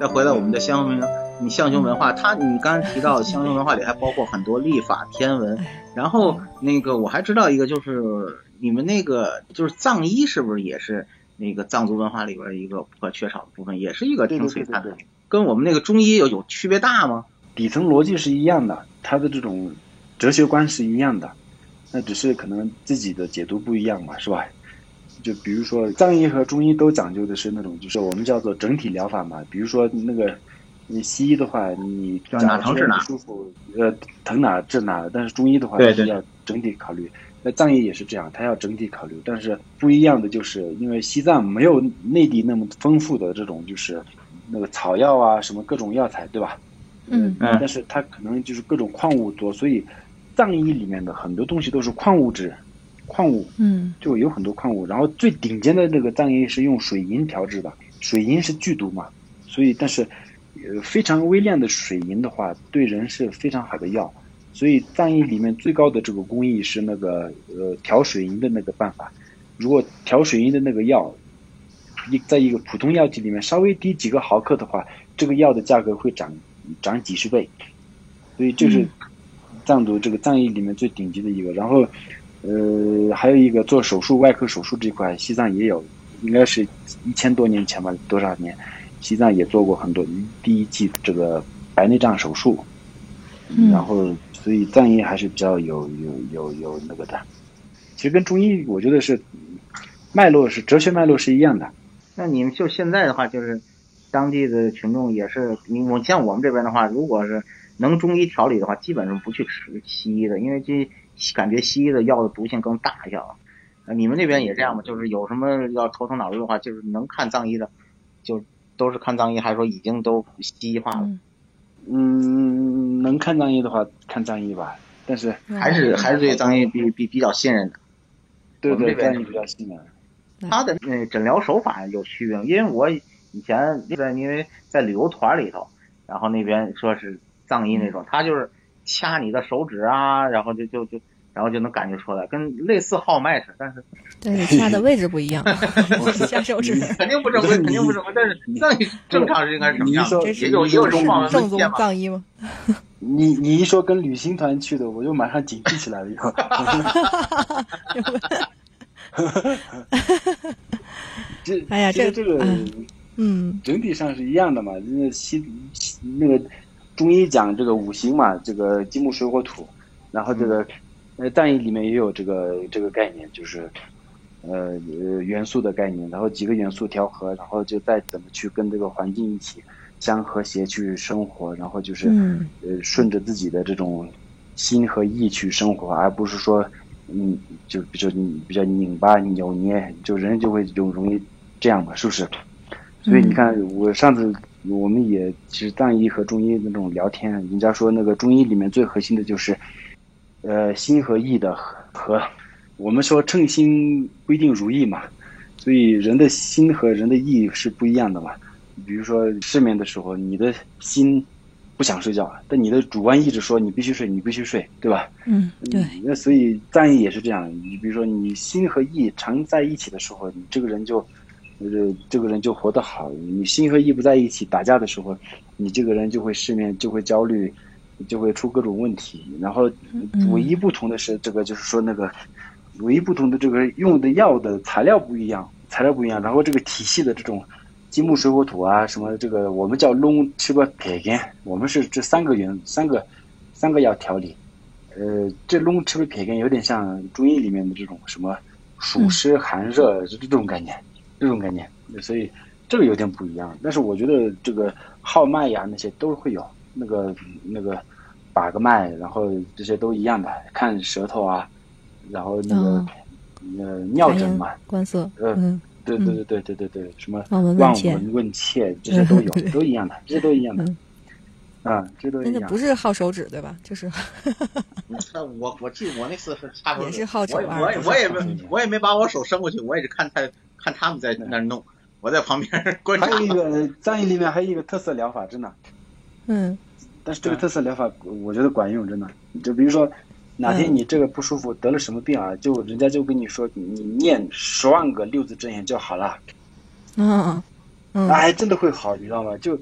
再回到我们的乡村，你象形文化，它你刚才提到象形文化里还包括很多历法天文，然后那个我还知道一个就是你们那个就是藏医是不是也是那个藏族文化里边一个不可缺少的部分，也是一个挺璀璨的，跟我们那个中医有有区别大吗？底层逻辑是一样的，它的这种哲学观是一样的，那只是可能自己的解读不一样嘛，是吧？就比如说藏医和中医都讲究的是那种，就是我们叫做整体疗法嘛。比如说那个，你西医的话，你哪疼治哪，舒服，呃，疼哪治哪。但是中医的话，是要整体考虑。那藏医也是这样，它要整体考虑。但是不一样的就是，因为西藏没有内地那么丰富的这种，就是那个草药啊，什么各种药材，对吧？嗯嗯。但是它可能就是各种矿物多，所以藏医里面的很多东西都是矿物质。矿物，嗯，就有很多矿物，然后最顶尖的那个藏医是用水银调制的，水银是剧毒嘛，所以但是，呃，非常微量的水银的话，对人是非常好的药，所以藏医里面最高的这个工艺是那个呃调水银的那个办法，如果调水银的那个药，一在一个普通药剂里面稍微低几个毫克的话，这个药的价格会涨涨几十倍，所以这是藏族这个藏医里面最顶级的一个，然后。呃，还有一个做手术，外科手术这块，西藏也有，应该是一千多年前吧，多少年，西藏也做过很多第一季这个白内障手术，然后所以藏医还是比较有有有有那个的，其实跟中医我觉得是脉络是哲学脉络是一样的。那你们就现在的话，就是当地的群众也是，你我像我们这边的话，如果是能中医调理的话，基本上不去吃西医的，因为这。感觉西医的药的毒性更大一些啊，你们那边也这样吗？就是有什么要头疼脑热的话，就是能看藏医的，就都是看藏医，还是说已经都西医化了？嗯，能看藏医的话，看藏医吧。但是还是还是对藏医比比比较信任的。对对，藏医比较信任。他的那诊疗手法有区别，因为我以前在因为在旅游团里头，然后那边说是藏医那种，他就是掐你的手指啊，然后就就就。然后就能感觉出来，跟类似号脉似，但是但是掐的位置不一样，下手指肯定不正规，肯定不正规。但是藏医正常是应该是什么样？也有也有种正宗藏医吗？你你一说跟旅行团去的，我就马上警惕起来了。以后，这哎呀，这这个嗯，整体上是一样的嘛。那西那个中医讲这个五行嘛，这个金木水火土，然后这个。呃，藏医里面也有这个这个概念，就是，呃呃元素的概念，然后几个元素调和，然后就再怎么去跟这个环境一起相和谐去生活，然后就是呃顺着自己的这种心和意去生活，而不是说嗯就比较比较拧巴扭捏，就人就会就容易这样嘛，是不是？所以你看，我上次我们也其实藏医和中医那种聊天，人家说那个中医里面最核心的就是。呃，心和意的和，我们说称心不一定如意嘛，所以人的心和人的意是不一样的嘛。比如说失眠的时候，你的心不想睡觉，但你的主观意志说你必须睡，你必须睡，对吧？嗯，对。那所以藏意也是这样，你比如说你心和意常在一起的时候，你这个人就，呃，这个人就活得好。你心和意不在一起打架的时候，你这个人就会失眠，就会焦虑。就会出各种问题，然后唯一不同的是，这个就是说那个唯一不同的这个用的药的材料不一样，材料不一样，然后这个体系的这种金木水火土啊，什么这个我们叫龙七八撇根，我们是这三个元三个三个药调理，呃，这龙七八撇根有点像中医里面的这种什么暑湿寒热这这种概念，这种概念，所以这个有点不一样，但是我觉得这个号脉呀那些都会有。那个那个把个脉，然后这些都一样的，看舌头啊，然后那个呃尿诊嘛，观色，嗯，对对对对对对对对，什么望闻问切，这 些都有，都一样的，这些都一样的嗯，啊，这都一样不。是好手指对吧？就是 那我我记得我那次是差不多也是好手我也我也我也没我也没把我手伸过去，我也是看他看他们在那儿弄，我在旁边 观察还。有一个藏医里面还有一个特色疗法，真的，嗯但是这个特色疗法我觉得管用，真的。就比如说哪天嗯。你这个不舒服，得了什么病啊，就人家就跟你说，你念十万个六字真言就好了，嗯嗯。那还真的会好，你知道吗？就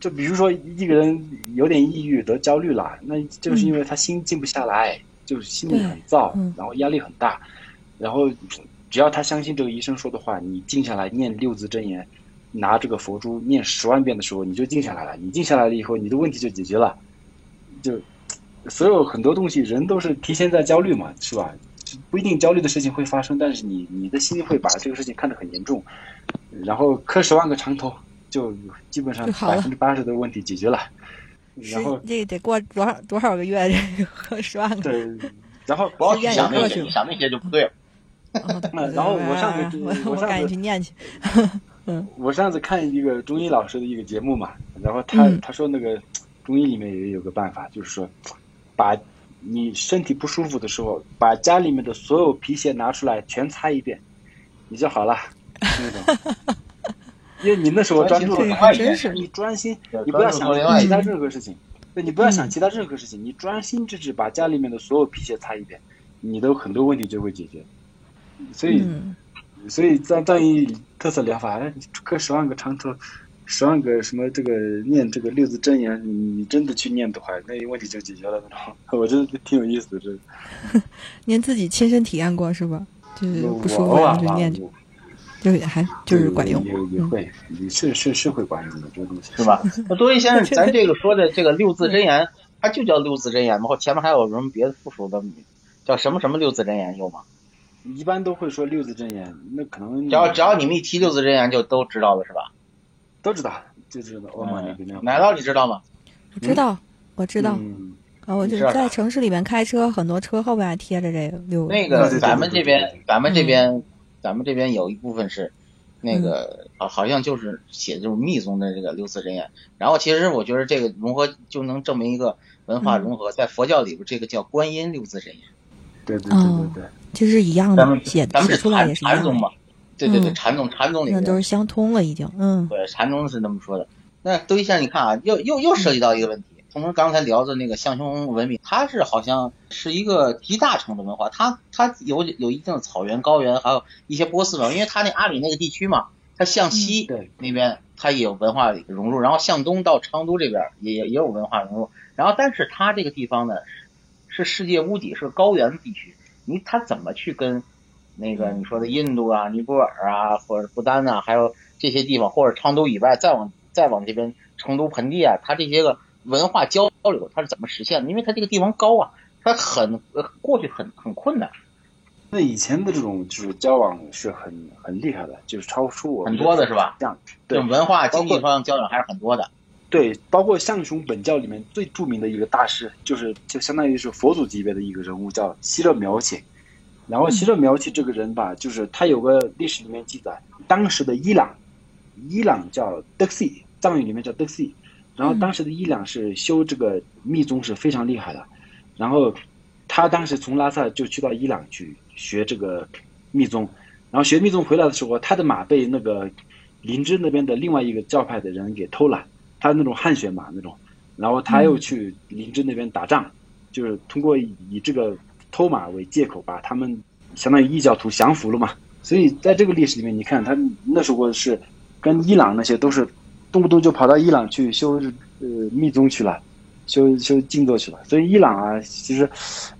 就比如说一个人有点抑郁得焦虑了，那就是因为他心静不下来，就是心里很燥然后压力很大，然后只要他相信这个医生说的话，你静下来念六字真言，拿这个佛珠念十万遍的时候，你就静下来了。你静下来了以后，你的问题就解决了。就所有很多东西，人都是提前在焦虑嘛，是吧？不一定焦虑的事情会发生，但是你你的心会把这个事情看得很严重，然后磕十万个长头，就基本上百分之八十的问题解决了。然后这得过多少多少个月？这个喝十万个。对，然后不要去想那些，想那些就不对了。哦对然后我上次我我赶紧去念去。我上次看一个中医老师的一个节目嘛，然后他、嗯。他说那个中医里面也有个办法，就是说，把你身体不舒服的时候，把家里面的所有皮鞋拿出来全擦一遍，你就好了，那种。因为你那时候专注了另外一件真是你专心，你不要想其他任何事情，对你不要想其他任何事情，你专心致志把家里面的所有皮鞋擦一遍，你的很多问题就会解决。所以，嗯所以藏藏医特色疗法，哎你磕十万个长头，十万个什么这个念这个六字真言，你你真的去念的话，那问题就解决了那种。我觉得挺有意思的，这个。您自己亲身体验过是吧？就是我不舒服偶尔吧就念，就就也还就是管用。也也会，也是是是会管用的这个东西，是吧？那多维先生，咱这个说的这个六字真言，它就叫六字真言吗？或前面还有什么别的附属的，叫什么什么六字真言有吗？一般都会说六字真言，那可能只要只要你们一提六字真言，就都知道了是吧？都知道，就知道欧玛那个那嗯奶酪你知道吗？我知道，我知道嗯，啊，我就是在城市里面开车，很多车后边还贴着这个六那个咱们这边，咱们这边，咱们这边有一部分是那个啊好像就是写就是密宗的这个六字真言。然后其实我觉得这个融合就能证明一个文化融合，在佛教里边这个叫观音六字真言。对对对对对，其实是一样的，写咱们是写出来禅也是一样的，禅宗嘛，对对对，嗯禅宗禅宗里那面都是相通了已经。嗯对，禅宗是那么说的。那对一先生，你看啊，又又又涉及到一个问题。从我们刚才聊的那个象雄文明，它是好像是一个集大成的文化，它它有有一定的草原、高原，还有一些波斯文化，因为它那阿里那个地区嘛，它向西对那边它也有文化融入，然后向东到昌都这边也也也有文化融入，然后但是它这个地方呢是世界屋脊，是高原地区，你他怎么去跟那个你说的印度啊、尼泊尔啊，或者不丹啊，还有这些地方，或者昌都以外，再往再往这边成都盆地啊，它这些个文化交流，它是怎么实现的？因为它这个地方高啊，它很呃过去很很困难，那以前的这种就是交往是很很厉害的，就是超出我们很多的是吧？这样对文化经济方向交流还是很多的。对，包括象雄本教里面最著名的一个大师，就是就相当于是佛祖级别的一个人物，叫西热苗起。然后西热苗起这个人吧，就是他有个历史里面记载，当时的伊朗，伊朗叫德西，藏语里面叫德西。然后当时的伊朗是修这个密宗是非常厉害的，然后他当时从拉萨就去到伊朗去学这个密宗，然后学密宗回来的时候，他的马被那个林芝那边的另外一个教派的人给偷了，他那种汗血马那种，然后他又去林芝那边打仗，就是通过以这个偷马为借口把他们相当于异教徒降服了嘛。所以在这个历史里面，你看他那时候是跟伊朗那些都是动不动就跑到伊朗去修呃密宗去了。修修静坐去了，所以伊朗啊，其实，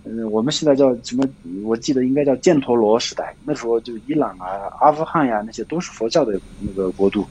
嗯、我们现在叫什么？我记得应该叫犍陀罗时代，那时候就伊朗啊、阿富汗呀、那些都是佛教的那个国度，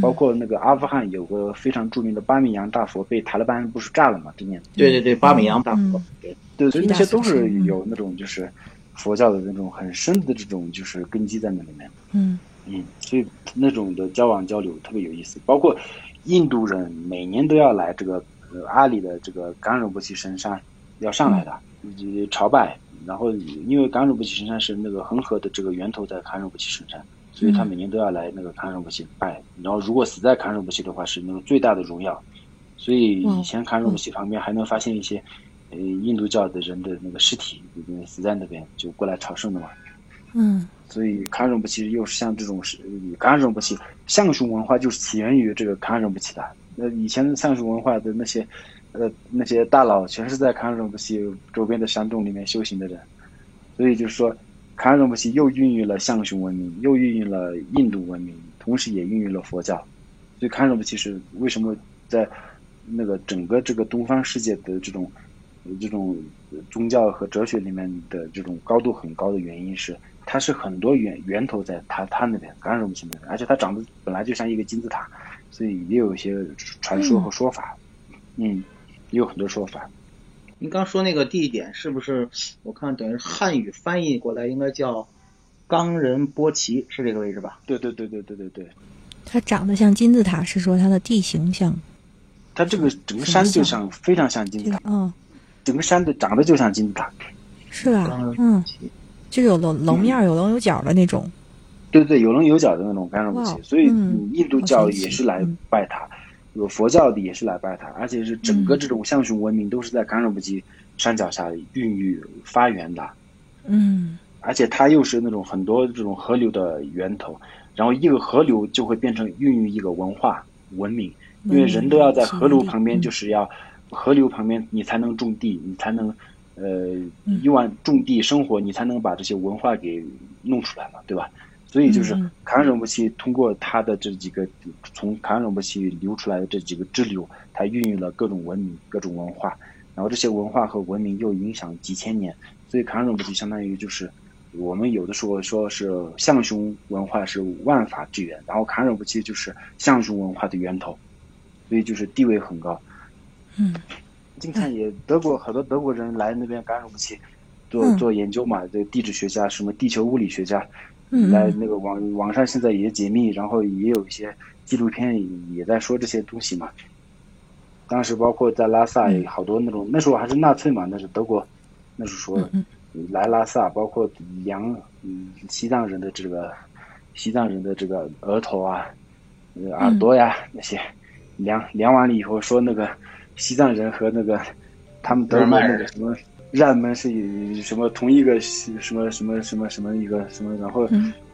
包括那个阿富汗有个非常著名的巴米扬大佛被塔利班不是炸了嘛？今年。对对对，巴米扬大佛。嗯，对，对，所以那些都是有那种就是佛教的那种很深的这种就是根基在那里面。嗯。嗯，所以那种的交往交流特别有意思，包括印度人每年都要来这个呃阿里的这个甘仁波齐神山要上来的，呃朝拜。然后因为甘仁波齐神山是那个恒河的这个源头在甘仁波齐神山，所以他每年都要来那个康仁波齐拜。然后如果死在康仁波齐的话，是那个最大的荣耀。所以以前康仁波齐旁边还能发现一些，呃，印度教的人的那个尸体，死在那边就过来朝圣的嘛。嗯，所以康仁波齐又是像这种是康仁波齐象雄文化就是起源于这个康仁波齐的。那以前象雄文化的那些，呃，那些大佬全是在康仁波齐周边的山洞里面修行的人，所以就是说。康仁波齐又孕育了象雄文明，又孕育了印度文明，同时也孕育了佛教。所以康仁波齐是为什么在那个整个这个东方世界的这种这种宗教和哲学里面的这种高度很高的原因是，它是很多源源头在它它那边康仁波齐那边，而且它长得本来就像一个金字塔，所以也有一些传说和说法。嗯，也有很多说法。您刚说那个地点是不是？我看等于汉语翻译过来应该叫冈仁波齐，是这个位置吧？对对对对对对对。它长得像金字塔，是说它的地形像？它这个整个山就像非常像金字塔。嗯。整个山的长得就像金字塔。是吧？嗯。就有棱棱面、有棱有角的那种。对对，有棱有角的那种冈仁波齐，所以印度教也是来拜它。有佛教的也是来拜他，而且是整个这种象雄文明都是在冈仁波齐山脚下孕育发源的。嗯，而且它又是那种很多这种河流的源头，然后一个河流就会变成孕育一个文化文明，因为人都要在河流旁边，就是要河流旁边你才能种地，你才能呃一往种地生活，你才能把这些文化给弄出来嘛，对吧？所以就是康仁波齐通过他的这几个从康仁波齐流出来的这几个支流，它孕育了各种文明、各种文化，然后这些文化和文明又影响几千年，所以康仁波齐相当于就是我们有的时候说是象雄文化是万法之源，然后康仁波齐就是象雄文化的源头，所以就是地位很高。嗯，经常也德国很多德国人来那边甘仁波齐做做研究嘛，这地质学家、什么地球物理学家。来那个网网上现在也解密，然后也有一些纪录片也在说这些东西嘛。当时包括在拉萨，好多那种那时候还是纳粹嘛，那是德国，那时候说来拉萨，包括量西藏人的这个西藏人的这个额头啊、耳朵呀那些量量完了以后，说那个西藏人和那个他们德国那个什么。让们是以什么同一个什么什么什么什么一个什么，然后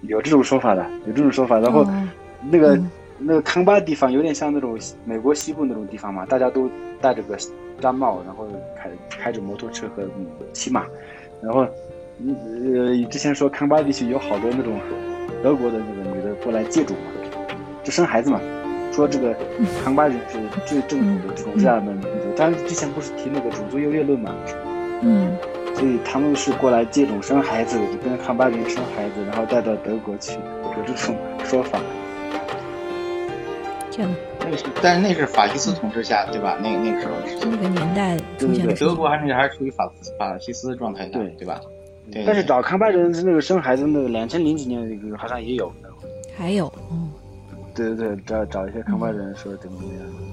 有这种说法的，有这种说法。然后那个那个康巴地方有点像那种美国西部那种地方嘛，大家都戴着个毡帽，然后开开着摩托车和骑马。然后呃之前说康巴地区有好多那种德国的那个女的过来借种嘛，就生孩子嘛。说这个康巴人是最正统的这种日耳曼民族，但是之前不是提那个种族优越论嘛？嗯，所以他们是过来接种生孩子，就跟康巴人生孩子，然后带到德国去，有这种说法。天呐，那是，但是那是法西斯统治下，对吧？那那个时候是那个年代出现的。德国还是还是处于法法西斯状态的，对对吧？对。但是找康巴人那个生孩子，那个两千零几年那个好像也有。还有，嗯。对对对，找找一些康巴人说怎么怎么样。